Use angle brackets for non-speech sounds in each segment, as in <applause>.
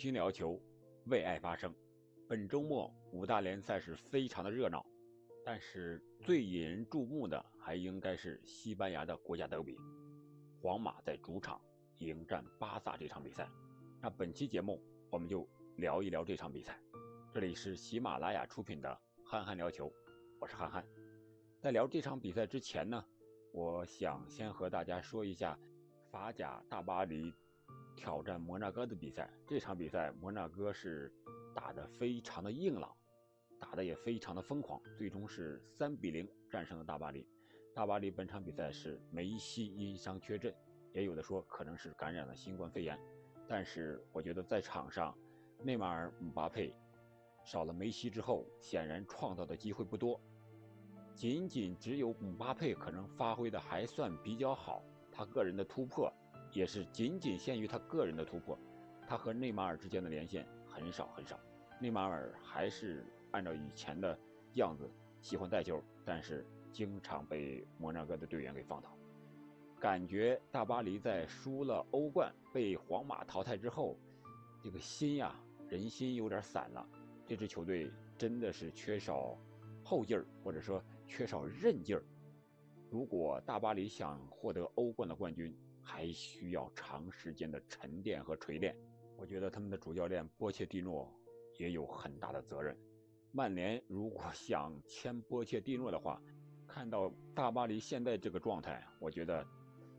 心聊球，为爱发声。本周末五大联赛是非常的热闹，但是最引人注目的还应该是西班牙的国家德比，皇马在主场迎战巴萨这场比赛。那本期节目我们就聊一聊这场比赛。这里是喜马拉雅出品的《憨憨聊球》，我是憨憨。在聊这场比赛之前呢，我想先和大家说一下法甲大巴黎。挑战摩纳哥的比赛，这场比赛摩纳哥是打得非常的硬朗，打得也非常的疯狂，最终是三比零战胜了大巴黎。大巴黎本场比赛是梅西因伤缺阵，也有的说可能是感染了新冠肺炎。但是我觉得在场上，内马尔、姆巴佩少了梅西之后，显然创造的机会不多。仅仅只有姆巴佩可能发挥的还算比较好，他个人的突破。也是仅仅限于他个人的突破，他和内马尔之间的连线很少很少。内马尔还是按照以前的样子喜欢带球，但是经常被摩纳哥的队员给放倒。感觉大巴黎在输了欧冠、被皇马淘汰之后，这个心呀，人心有点散了。这支球队真的是缺少后劲儿，或者说缺少韧劲儿。如果大巴黎想获得欧冠的冠军，还需要长时间的沉淀和锤炼，我觉得他们的主教练波切蒂诺也有很大的责任。曼联如果 <laughs> 想签波切蒂诺的话，看到大巴黎现在这个状态，我觉得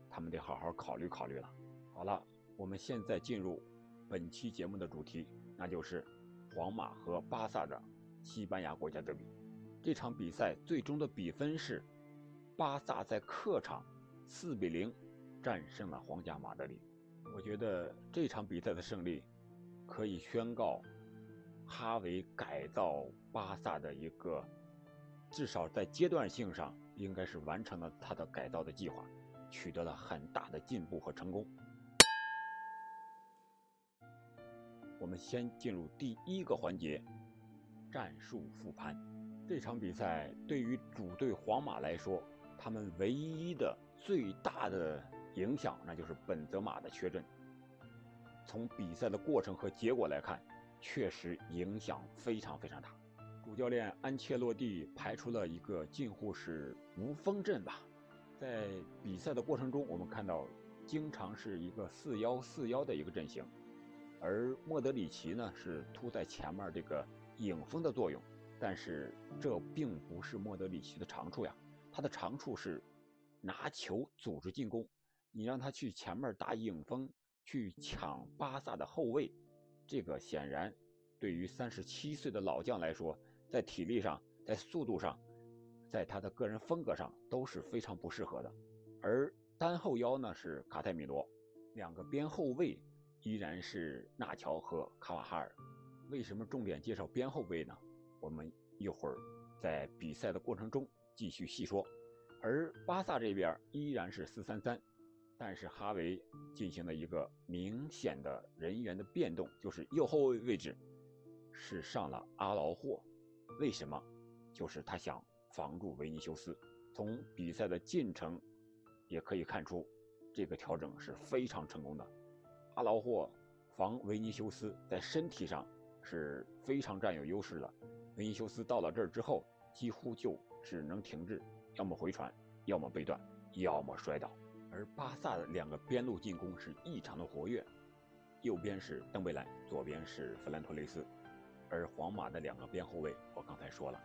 他们得好好考虑考虑了。好了，我们现在进入本期节目的主题，那就是皇马和巴萨的西班牙国家德比。这场比赛最终的比分是巴萨在客场四比零。战胜了皇家马德里，我觉得这场比赛的胜利可以宣告哈维改造巴萨的一个，至少在阶段性上应该是完成了他的改造的计划，取得了很大的进步和成功。我们先进入第一个环节，战术复盘。这场比赛对于主队皇马来说，他们唯一的最大的。影响那就是本泽马的缺阵。从比赛的过程和结果来看，确实影响非常非常大。主教练安切洛蒂排出了一个近乎是无锋阵吧。在比赛的过程中，我们看到经常是一个四幺四幺的一个阵型，而莫德里奇呢是突在前面这个影锋的作用。但是这并不是莫德里奇的长处呀，他的长处是拿球组织进攻。你让他去前面打影锋，去抢巴萨的后卫，这个显然对于三十七岁的老将来说，在体力上、在速度上、在他的个人风格上都是非常不适合的。而单后腰呢是卡泰米罗，两个边后卫依然是纳乔和卡瓦哈尔。为什么重点介绍边后卫呢？我们一会儿在比赛的过程中继续细说。而巴萨这边依然是四三三。但是哈维进行了一个明显的人员的变动，就是右后卫位置是上了阿劳霍，为什么？就是他想防住维尼修斯。从比赛的进程也可以看出，这个调整是非常成功的。阿劳霍防维尼修斯在身体上是非常占有优势的，维尼修斯到了这儿之后，几乎就只能停滞，要么回传，要么被断，要么摔倒。而巴萨的两个边路进攻是异常的活跃，右边是登贝莱，左边是弗兰托雷斯，而皇马的两个边后卫，我刚才说了，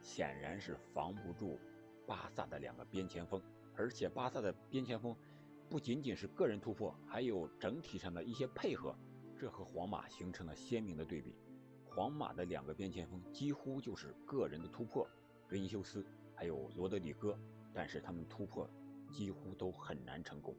显然是防不住巴萨的两个边前锋，而且巴萨的边前锋不仅仅是个人突破，还有整体上的一些配合，这和皇马形成了鲜明的对比。皇马的两个边前锋几乎就是个人的突破，维尼修斯还有罗德里戈，但是他们突破。几乎都很难成功。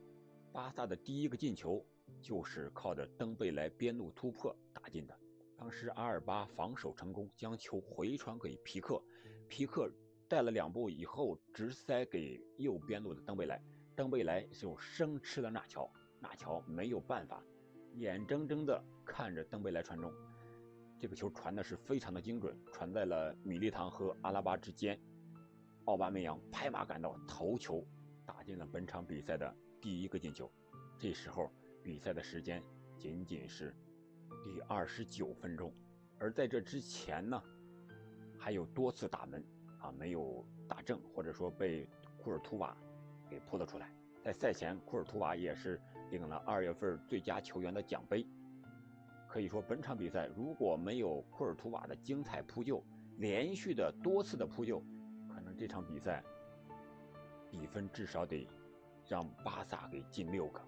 巴萨的第一个进球就是靠着登贝莱边路突破打进的。当时阿尔巴防守成功，将球回传给皮克，皮克带了两步以后直塞给右边路的登贝莱，登贝莱就生吃了纳乔，纳乔没有办法，眼睁睁地看着登贝莱传中，这个球传的是非常的精准，传在了米利唐和阿拉巴之间，奥巴梅扬拍马赶到头球。进了本场比赛的第一个进球，这时候比赛的时间仅仅是第二十九分钟，而在这之前呢，还有多次打门啊没有打正，或者说被库尔图瓦给扑了出来。在赛前，库尔图瓦也是领了二月份最佳球员的奖杯。可以说，本场比赛如果没有库尔图瓦的精彩扑救，连续的多次的扑救，可能这场比赛比分至少得让巴萨给进六个。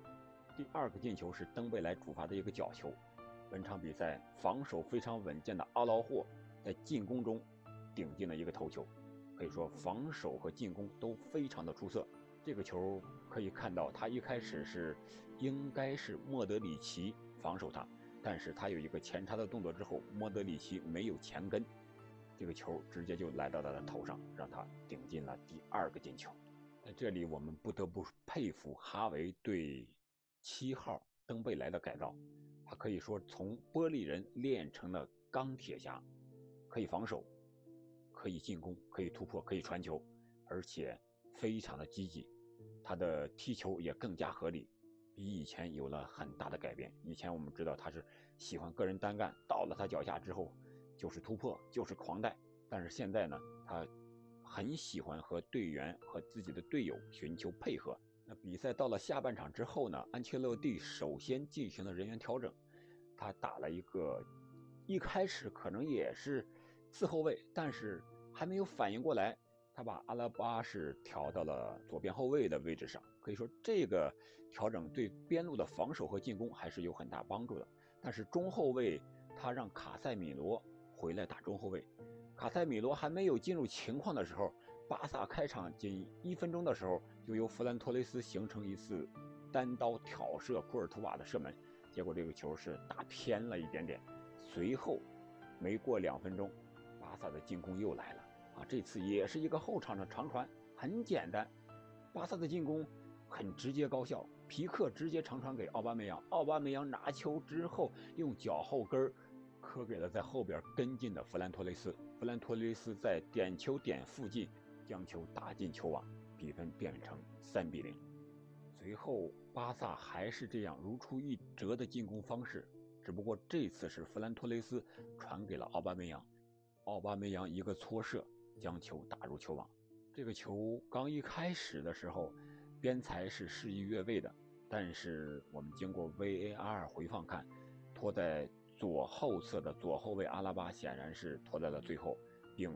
第二个进球是登贝莱主罚的一个角球。本场比赛防守非常稳健的阿劳霍在进攻中顶进了一个头球，可以说防守和进攻都非常的出色。这个球可以看到，他一开始是应该是莫德里奇防守他，但是他有一个前插的动作之后，莫德里奇没有前跟，这个球直接就来到他的头上，让他顶进了第二个进球。在这里，我们不得不佩服哈维对七号登贝莱的改造，他可以说从玻璃人练成了钢铁侠，可以防守，可以进攻，可以突破，可以传球，而且。非常的积极，他的踢球也更加合理，比以前有了很大的改变。以前我们知道他是喜欢个人单干，到了他脚下之后就是突破，就是狂带。但是现在呢，他很喜欢和队员和自己的队友寻求配合。那比赛到了下半场之后呢，安切洛蒂首先进行了人员调整，他打了一个一开始可能也是四后卫，但是还没有反应过来。他把阿拉巴是调到了左边后卫的位置上，可以说这个调整对边路的防守和进攻还是有很大帮助的。但是中后卫他让卡塞米罗回来打中后卫，卡塞米罗还没有进入情况的时候，巴萨开场仅一分钟的时候就由弗兰托雷斯形成一次单刀挑射库尔图瓦的射门，结果这个球是打偏了一点点。随后没过两分钟，巴萨的进攻又来了。啊，这次也是一个后场的长传，很简单。巴萨的进攻很直接高效，皮克直接长传给奥巴梅扬，奥巴梅扬拿球之后用脚后跟儿磕给了在后边跟进的弗兰托雷斯，弗兰托雷斯在点球点附近将球打进球网，比分变成三比零。随后巴萨还是这样如出一辙的进攻方式，只不过这次是弗兰托雷斯传给了奥巴梅扬，奥巴梅扬一个搓射。将球打入球网，这个球刚一开始的时候，边裁是示意越位的，但是我们经过 VAR 回放看，拖在左后侧的左后卫阿拉巴显然是拖在了最后，并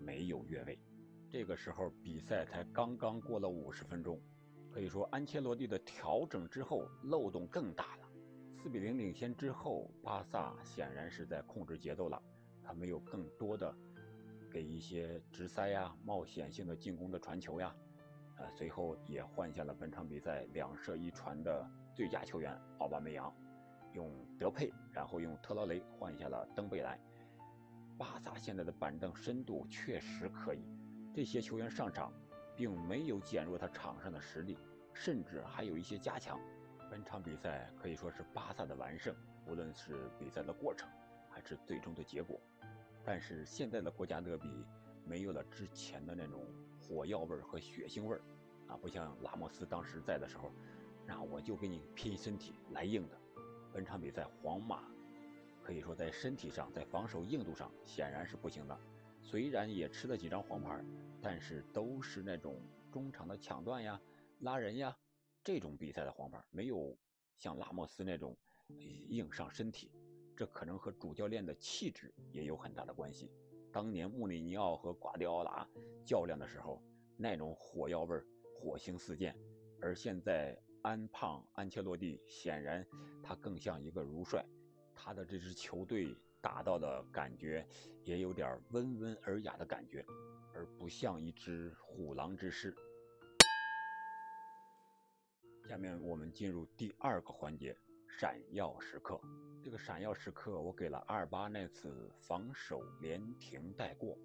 没有越位。这个时候比赛才刚刚过了五十分钟，可以说安切洛蒂的调整之后漏洞更大了。四比零领先之后，巴萨显然是在控制节奏了，他没有更多的。给一些直塞呀、冒险性的进攻的传球呀，呃，随后也换下了本场比赛两射一传的最佳球员奥巴梅扬，用德佩，然后用特劳雷换下了登贝莱。巴萨现在的板凳深度确实可以，这些球员上场并没有减弱他场上的实力，甚至还有一些加强。本场比赛可以说是巴萨的完胜，无论是比赛的过程，还是最终的结果。但是现在的国家德比没有了之前的那种火药味儿和血腥味儿，啊，不像拉莫斯当时在的时候，那我就给你拼身体来硬的。本场比赛皇马可以说在身体上、在防守硬度上显然是不行的。虽然也吃了几张黄牌，但是都是那种中场的抢断呀、拉人呀这种比赛的黄牌，没有像拉莫斯那种硬上身体。这可能和主教练的气质也有很大的关系。当年穆里尼奥和瓜迪奥拉较量的时候，那种火药味儿、火星四溅；而现在安胖安切洛蒂显然他更像一个儒帅，他的这支球队打到的感觉也有点温文尔雅的感觉，而不像一只虎狼之师。下面我们进入第二个环节。闪耀时刻，这个闪耀时刻我给了阿尔巴那次防守连停带过，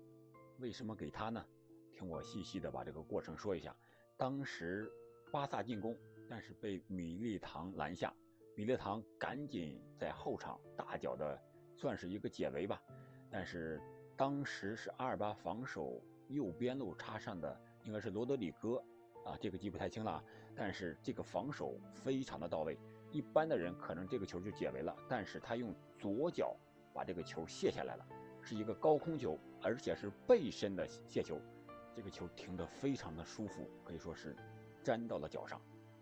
为什么给他呢？听我细细的把这个过程说一下。当时巴萨进攻，但是被米利唐拦下，米利唐赶紧在后场大脚的算是一个解围吧。但是当时是阿尔巴防守右边路插上的，应该是罗德里戈啊，这个记不太清了。但是这个防守非常的到位。一般的人可能这个球就解围了，但是他用左脚把这个球卸下来了，是一个高空球，而且是背身的卸球，这个球停得非常的舒服，可以说是粘到了脚上。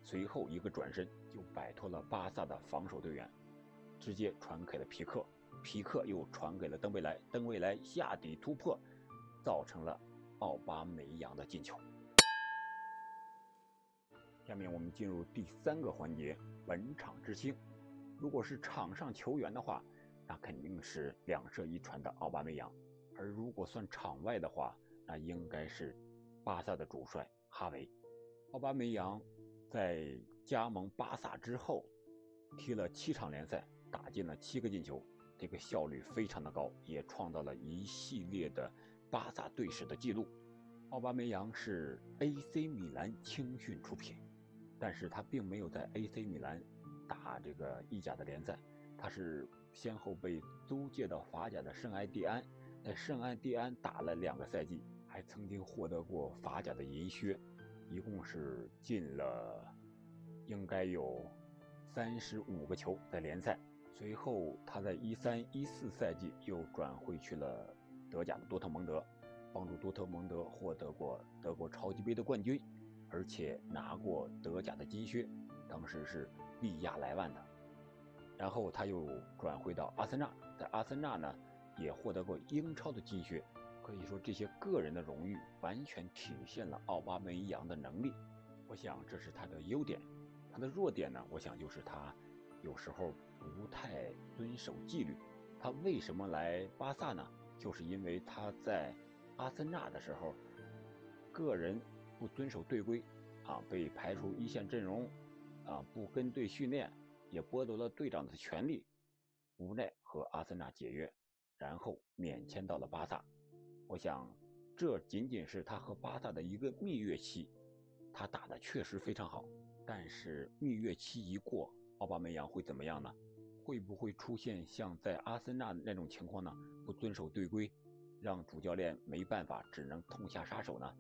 随后一个转身就摆脱了巴萨的防守队员，直接传给了皮克，皮克又传给了登贝莱，登贝莱下底突破，造成了奥巴梅扬的进球。下面我们进入第三个环节，本场之星。如果是场上球员的话，那肯定是两射一传的奥巴梅扬；而如果算场外的话，那应该是巴萨的主帅哈维。奥巴梅扬在加盟巴萨之后，踢了七场联赛，打进了七个进球，这个效率非常的高，也创造了一系列的巴萨队史的记录。奥巴梅扬是 AC 米兰青训出品。但是他并没有在 AC 米兰打这个意甲的联赛，他是先后被租借到法甲的圣埃蒂安，在圣埃蒂安打了两个赛季，还曾经获得过法甲的银靴，一共是进了应该有三十五个球在联赛。随后他在一三一四赛季又转会去了德甲的多特蒙德，帮助多特蒙德获得过德国超级杯的冠军。而且拿过德甲的金靴，当时是利亚莱万的。然后他又转回到阿森纳，在阿森纳呢也获得过英超的金靴。可以说这些个人的荣誉完全体现了奥巴梅扬的能力。我想这是他的优点，他的弱点呢，我想就是他有时候不太遵守纪律。他为什么来巴萨呢？就是因为他在阿森纳的时候，个人。不遵守队规，啊，被排除一线阵容，啊，不跟队训练，也剥夺了队长的权利，无奈和阿森纳解约，然后免签到了巴萨。我想，这仅仅是他和巴萨的一个蜜月期，他打的确实非常好。但是蜜月期一过，奥巴梅扬会怎么样呢？会不会出现像在阿森纳那种情况呢？不遵守队规，让主教练没办法，只能痛下杀手呢？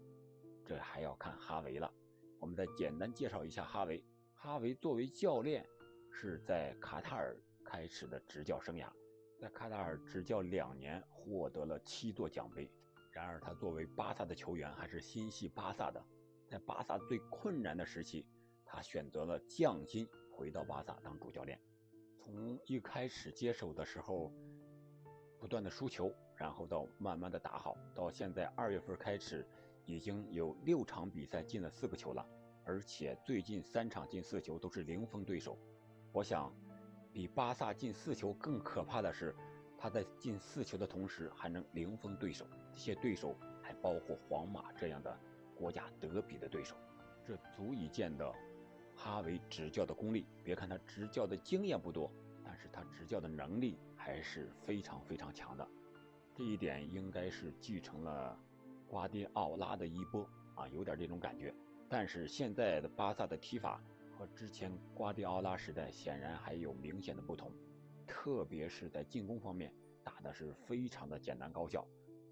这还要看哈维了。我们再简单介绍一下哈维。哈维作为教练，是在卡塔尔开始的执教生涯，在卡塔尔执教两年，获得了七座奖杯。然而，他作为巴萨的球员，还是心系巴萨的。在巴萨最困难的时期，他选择了降薪回到巴萨当主教练。从一开始接手的时候，不断的输球，然后到慢慢的打好，到现在二月份开始。已经有六场比赛进了四个球了，而且最近三场进四球都是零封对手。我想，比巴萨进四球更可怕的是，他在进四球的同时还能零封对手。这些对手还包括皇马这样的国家德比的对手，这足以见得哈维执教的功力。别看他执教的经验不多，但是他执教的能力还是非常非常强的。这一点应该是继承了。瓜迪奥拉的衣钵啊，有点这种感觉。但是现在的巴萨的踢法和之前瓜迪奥拉时代显然还有明显的不同，特别是在进攻方面打的是非常的简单高效。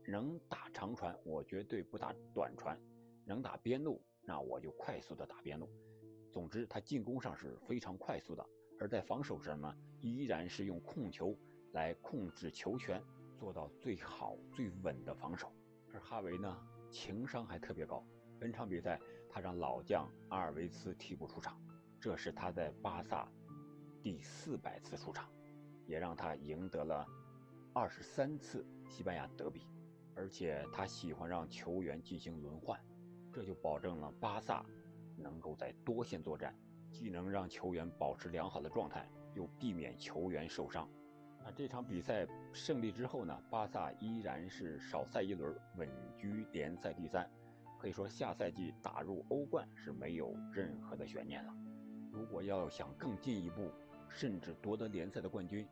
能打长传，我绝对不打短传；能打边路，那我就快速的打边路。总之，他进攻上是非常快速的，而在防守上呢，依然是用控球来控制球权，做到最好最稳的防守。而哈维呢，情商还特别高。本场比赛，他让老将阿尔维斯替补出场，这是他在巴萨第四百次出场，也让他赢得了二十三次西班牙德比。而且他喜欢让球员进行轮换，这就保证了巴萨能够在多线作战，既能让球员保持良好的状态，又避免球员受伤。那这场比赛胜利之后呢？巴萨依然是少赛一轮，稳居联赛第三。可以说，下赛季打入欧冠是没有任何的悬念了。如果要想更进一步，甚至夺得联赛的冠军，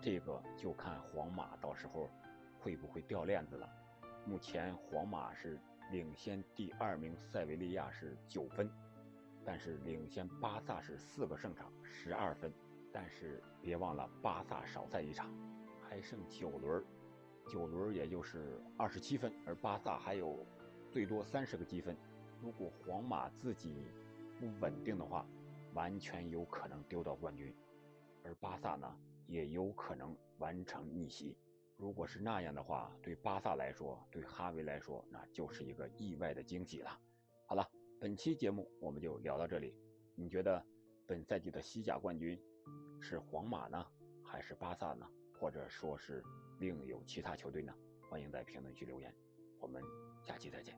这个就看皇马到时候会不会掉链子了。目前皇马是领先第二名塞维利亚是九分，但是领先巴萨是四个胜场十二分。但是别忘了，巴萨少赛一场，还剩九轮，九轮也就是二十七分，而巴萨还有最多三十个积分。如果皇马自己不稳定的话，完全有可能丢到冠军，而巴萨呢，也有可能完成逆袭。如果是那样的话，对巴萨来说，对哈维来说，那就是一个意外的惊喜了。好了，本期节目我们就聊到这里。你觉得本赛季的西甲冠军是皇马呢，还是巴萨呢？或者说是另有其他球队呢？欢迎在评论区留言。我们下期再见。